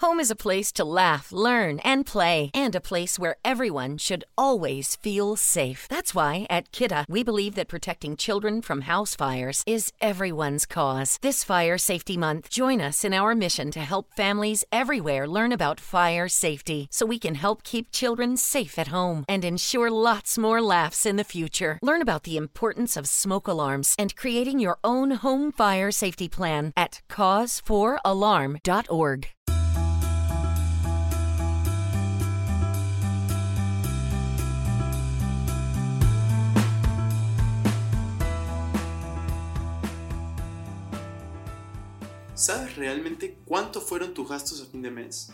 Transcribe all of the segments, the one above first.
Home is a place to laugh, learn, and play, and a place where everyone should always feel safe. That's why at Kidda, we believe that protecting children from house fires is everyone's cause. This Fire Safety Month, join us in our mission to help families everywhere learn about fire safety so we can help keep children safe at home and ensure lots more laughs in the future. Learn about the importance of smoke alarms and creating your own home fire safety plan at cause4alarm.org. ¿Sabes realmente cuánto fueron tus gastos a fin de mes?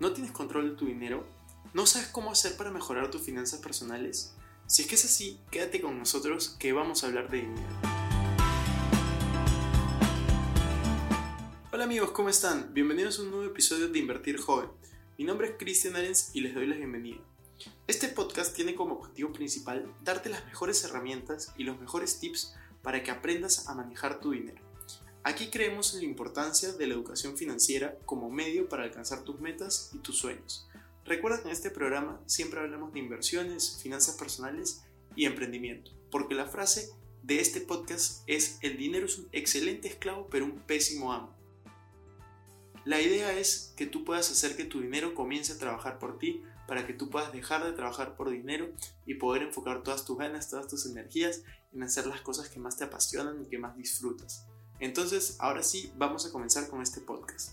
¿No tienes control de tu dinero? ¿No sabes cómo hacer para mejorar tus finanzas personales? Si es que es así, quédate con nosotros que vamos a hablar de dinero. Hola amigos, ¿cómo están? Bienvenidos a un nuevo episodio de Invertir Joven. Mi nombre es Cristian Arens y les doy la bienvenida. Este podcast tiene como objetivo principal darte las mejores herramientas y los mejores tips para que aprendas a manejar tu dinero. Aquí creemos en la importancia de la educación financiera como medio para alcanzar tus metas y tus sueños. Recuerda que en este programa siempre hablamos de inversiones, finanzas personales y emprendimiento, porque la frase de este podcast es el dinero es un excelente esclavo pero un pésimo amo. La idea es que tú puedas hacer que tu dinero comience a trabajar por ti para que tú puedas dejar de trabajar por dinero y poder enfocar todas tus ganas, todas tus energías en hacer las cosas que más te apasionan y que más disfrutas. Entonces, ahora sí, vamos a comenzar con este podcast.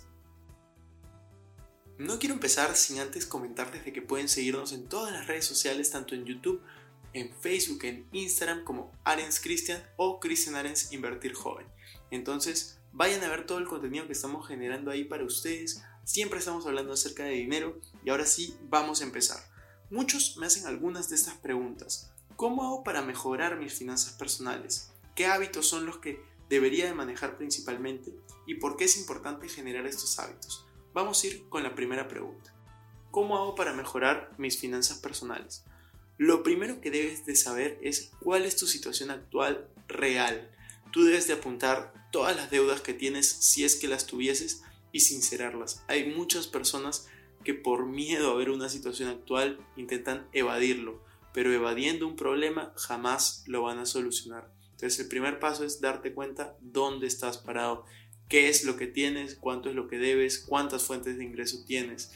No quiero empezar sin antes comentarles de que pueden seguirnos en todas las redes sociales, tanto en YouTube, en Facebook, en Instagram como Arens Christian o Christian Arens Invertir Joven. Entonces, vayan a ver todo el contenido que estamos generando ahí para ustedes. Siempre estamos hablando acerca de dinero y ahora sí, vamos a empezar. Muchos me hacen algunas de estas preguntas. ¿Cómo hago para mejorar mis finanzas personales? ¿Qué hábitos son los que debería de manejar principalmente y por qué es importante generar estos hábitos. Vamos a ir con la primera pregunta. ¿Cómo hago para mejorar mis finanzas personales? Lo primero que debes de saber es cuál es tu situación actual real. Tú debes de apuntar todas las deudas que tienes si es que las tuvieses y sincerarlas. Hay muchas personas que por miedo a ver una situación actual intentan evadirlo, pero evadiendo un problema jamás lo van a solucionar. Entonces el primer paso es darte cuenta dónde estás parado, qué es lo que tienes, cuánto es lo que debes, cuántas fuentes de ingreso tienes.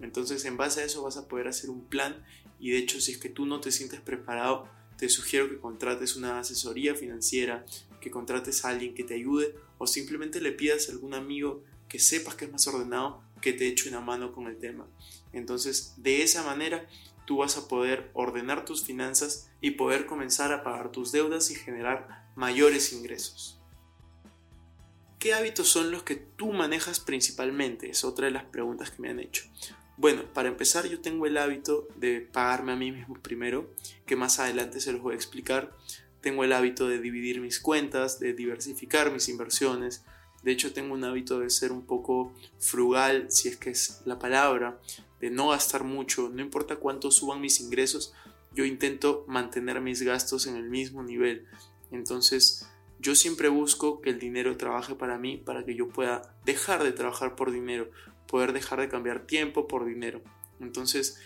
Entonces en base a eso vas a poder hacer un plan y de hecho si es que tú no te sientes preparado, te sugiero que contrates una asesoría financiera, que contrates a alguien que te ayude o simplemente le pidas a algún amigo que sepas que es más ordenado que te eche una mano con el tema. Entonces de esa manera tú vas a poder ordenar tus finanzas y poder comenzar a pagar tus deudas y generar mayores ingresos. ¿Qué hábitos son los que tú manejas principalmente? Es otra de las preguntas que me han hecho. Bueno, para empezar yo tengo el hábito de pagarme a mí mismo primero, que más adelante se los voy a explicar. Tengo el hábito de dividir mis cuentas, de diversificar mis inversiones. De hecho tengo un hábito de ser un poco frugal, si es que es la palabra, de no gastar mucho, no importa cuánto suban mis ingresos, yo intento mantener mis gastos en el mismo nivel. Entonces, yo siempre busco que el dinero trabaje para mí, para que yo pueda dejar de trabajar por dinero, poder dejar de cambiar tiempo por dinero. Entonces,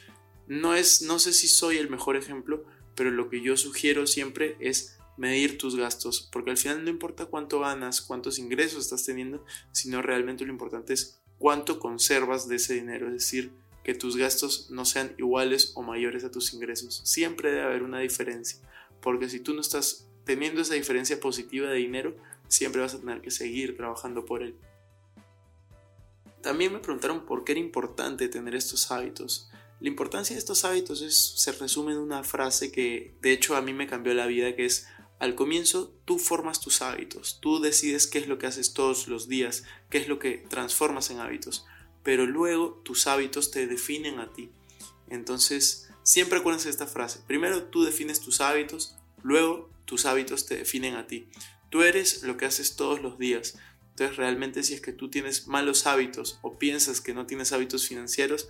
no es no sé si soy el mejor ejemplo, pero lo que yo sugiero siempre es medir tus gastos, porque al final no importa cuánto ganas, cuántos ingresos estás teniendo, sino realmente lo importante es cuánto conservas de ese dinero, es decir, que tus gastos no sean iguales o mayores a tus ingresos. Siempre debe haber una diferencia, porque si tú no estás teniendo esa diferencia positiva de dinero, siempre vas a tener que seguir trabajando por él. También me preguntaron por qué era importante tener estos hábitos. La importancia de estos hábitos es, se resume en una frase que de hecho a mí me cambió la vida, que es al comienzo tú formas tus hábitos, tú decides qué es lo que haces todos los días, qué es lo que transformas en hábitos pero luego tus hábitos te definen a ti. Entonces, siempre acuérdense de esta frase. Primero tú defines tus hábitos, luego tus hábitos te definen a ti. Tú eres lo que haces todos los días. Entonces, realmente si es que tú tienes malos hábitos o piensas que no tienes hábitos financieros,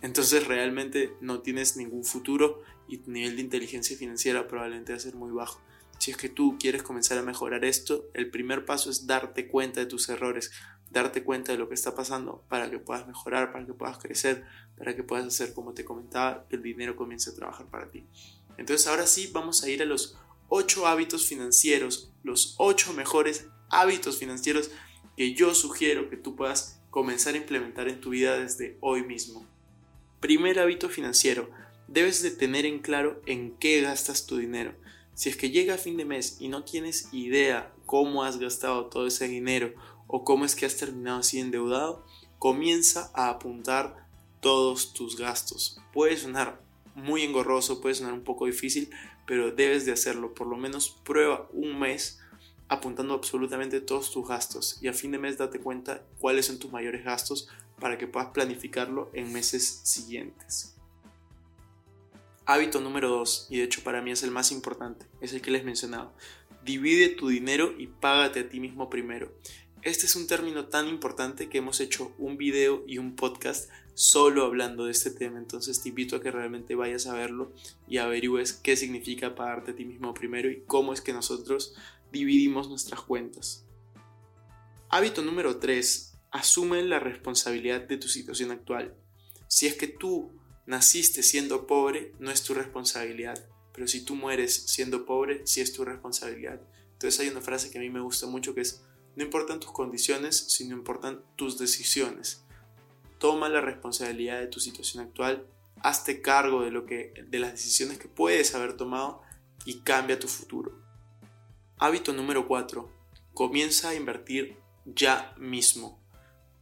entonces realmente no tienes ningún futuro y nivel de inteligencia financiera probablemente va a ser muy bajo. Si es que tú quieres comenzar a mejorar esto, el primer paso es darte cuenta de tus errores, darte cuenta de lo que está pasando para que puedas mejorar, para que puedas crecer, para que puedas hacer, como te comentaba, que el dinero comience a trabajar para ti. Entonces ahora sí vamos a ir a los 8 hábitos financieros, los 8 mejores hábitos financieros que yo sugiero que tú puedas comenzar a implementar en tu vida desde hoy mismo. Primer hábito financiero, debes de tener en claro en qué gastas tu dinero. Si es que llega a fin de mes y no tienes idea cómo has gastado todo ese dinero o cómo es que has terminado así endeudado, comienza a apuntar todos tus gastos. Puede sonar muy engorroso, puede sonar un poco difícil, pero debes de hacerlo. Por lo menos prueba un mes apuntando absolutamente todos tus gastos y a fin de mes date cuenta cuáles son tus mayores gastos para que puedas planificarlo en meses siguientes. Hábito número 2, y de hecho para mí es el más importante, es el que les mencionado. Divide tu dinero y págate a ti mismo primero. Este es un término tan importante que hemos hecho un video y un podcast solo hablando de este tema, entonces te invito a que realmente vayas a verlo y averigües qué significa pagarte a ti mismo primero y cómo es que nosotros dividimos nuestras cuentas. Hábito número 3. Asume la responsabilidad de tu situación actual. Si es que tú naciste siendo pobre, no es tu responsabilidad, pero si tú mueres siendo pobre, sí es tu responsabilidad. Entonces hay una frase que a mí me gusta mucho que es, no importan tus condiciones, sino importan tus decisiones. Toma la responsabilidad de tu situación actual, hazte cargo de, lo que, de las decisiones que puedes haber tomado y cambia tu futuro. Hábito número 4. Comienza a invertir ya mismo.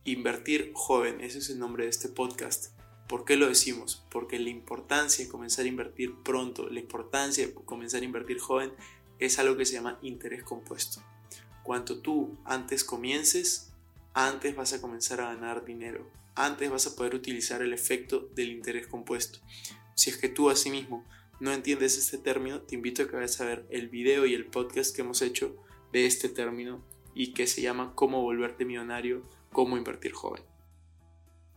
Invertir joven, ese es el nombre de este podcast. ¿Por qué lo decimos? Porque la importancia de comenzar a invertir pronto, la importancia de comenzar a invertir joven es algo que se llama interés compuesto. Cuanto tú antes comiences, antes vas a comenzar a ganar dinero, antes vas a poder utilizar el efecto del interés compuesto. Si es que tú asimismo no entiendes este término, te invito a que vayas a ver el video y el podcast que hemos hecho de este término y que se llama Cómo volverte millonario, cómo invertir joven.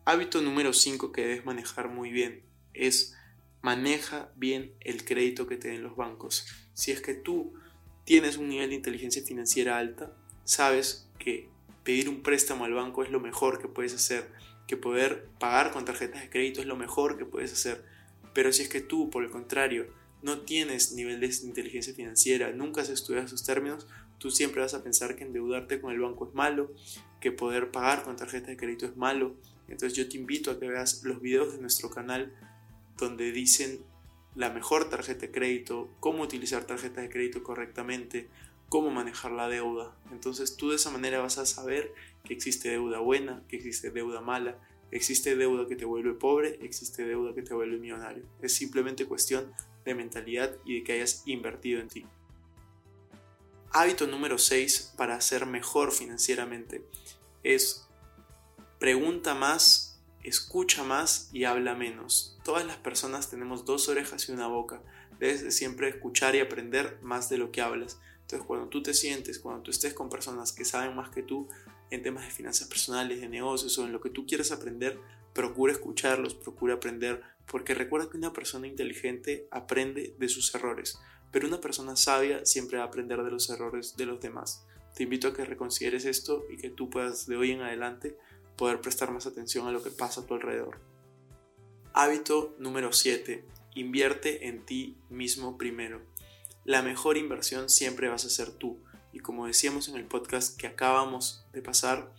Hábito número 5 que debes manejar muy bien es maneja bien el crédito que te den los bancos. Si es que tú tienes un nivel de inteligencia financiera alta, sabes que pedir un préstamo al banco es lo mejor que puedes hacer, que poder pagar con tarjetas de crédito es lo mejor que puedes hacer, pero si es que tú, por el contrario, no tienes nivel de inteligencia financiera, nunca has estudiado esos términos, tú siempre vas a pensar que endeudarte con el banco es malo, que poder pagar con tarjeta de crédito es malo. Entonces yo te invito a que veas los videos de nuestro canal donde dicen la mejor tarjeta de crédito, cómo utilizar tarjeta de crédito correctamente, cómo manejar la deuda. Entonces tú de esa manera vas a saber que existe deuda buena, que existe deuda mala, Existe deuda que te vuelve pobre, existe deuda que te vuelve millonario. Es simplemente cuestión de mentalidad y de que hayas invertido en ti. Hábito número 6 para ser mejor financieramente es pregunta más, escucha más y habla menos. Todas las personas tenemos dos orejas y una boca. Debes de siempre escuchar y aprender más de lo que hablas. Entonces cuando tú te sientes, cuando tú estés con personas que saben más que tú, en temas de finanzas personales, de negocios o en lo que tú quieras aprender, procura escucharlos, procura aprender, porque recuerda que una persona inteligente aprende de sus errores, pero una persona sabia siempre va a aprender de los errores de los demás. Te invito a que reconsideres esto y que tú puedas de hoy en adelante poder prestar más atención a lo que pasa a tu alrededor. Hábito número 7. Invierte en ti mismo primero. La mejor inversión siempre vas a ser tú y como decíamos en el podcast que acabamos de pasar,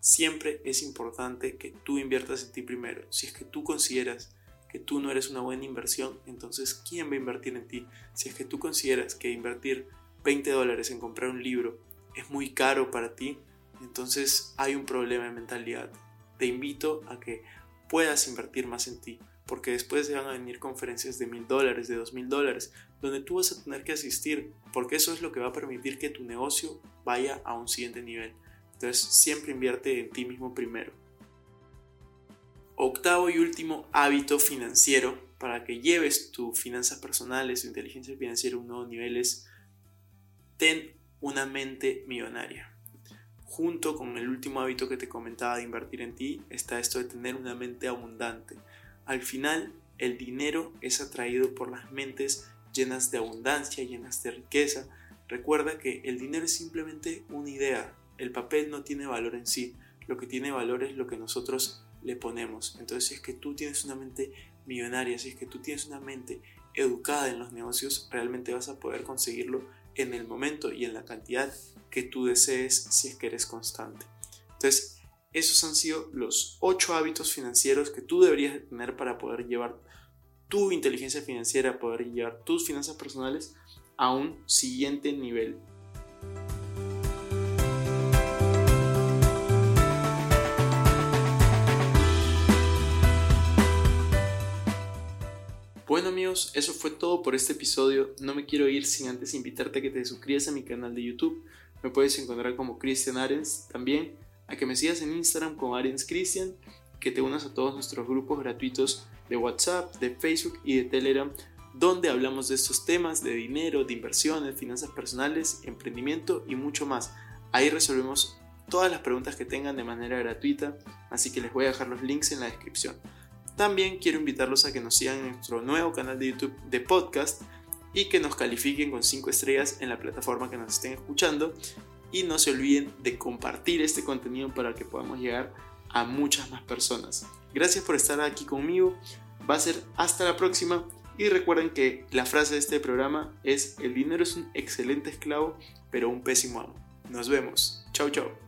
siempre es importante que tú inviertas en ti primero. Si es que tú consideras que tú no eres una buena inversión, entonces ¿quién va a invertir en ti? Si es que tú consideras que invertir 20 dólares en comprar un libro es muy caro para ti, entonces hay un problema de mentalidad. Te invito a que puedas invertir más en ti porque después se van a venir conferencias de mil dólares, de dos mil dólares, donde tú vas a tener que asistir, porque eso es lo que va a permitir que tu negocio vaya a un siguiente nivel. Entonces siempre invierte en ti mismo primero. Octavo y último hábito financiero para que lleves tus finanzas personales, tu inteligencia financiera a un nuevo nivel ten una mente millonaria. Junto con el último hábito que te comentaba de invertir en ti está esto de tener una mente abundante. Al final, el dinero es atraído por las mentes llenas de abundancia, llenas de riqueza. Recuerda que el dinero es simplemente una idea, el papel no tiene valor en sí. lo que tiene valor es lo que nosotros le ponemos. Entonces, si es que tú tienes una mente millonaria, si es que tú tienes una mente educada en los negocios, realmente vas a poder conseguirlo en el momento y en la cantidad que tú desees si es que eres constante. Entonces, esos han sido los ocho hábitos financieros que tú deberías tener para poder llevar tu inteligencia financiera, poder llevar tus finanzas personales a un siguiente nivel. Bueno amigos, eso fue todo por este episodio. No me quiero ir sin antes invitarte a que te suscribas a mi canal de YouTube. Me puedes encontrar como Christian Arens también, a que me sigas en Instagram como Arens Christian, que te unas a todos nuestros grupos gratuitos de WhatsApp, de Facebook y de Telegram, donde hablamos de estos temas de dinero, de inversiones, finanzas personales, emprendimiento y mucho más. Ahí resolvemos todas las preguntas que tengan de manera gratuita, así que les voy a dejar los links en la descripción. También quiero invitarlos a que nos sigan en nuestro nuevo canal de YouTube de podcast y que nos califiquen con 5 estrellas en la plataforma que nos estén escuchando. Y no se olviden de compartir este contenido para que podamos llegar a muchas más personas. Gracias por estar aquí conmigo. Va a ser hasta la próxima. Y recuerden que la frase de este programa es, el dinero es un excelente esclavo, pero un pésimo amo. Nos vemos. Chau, chau.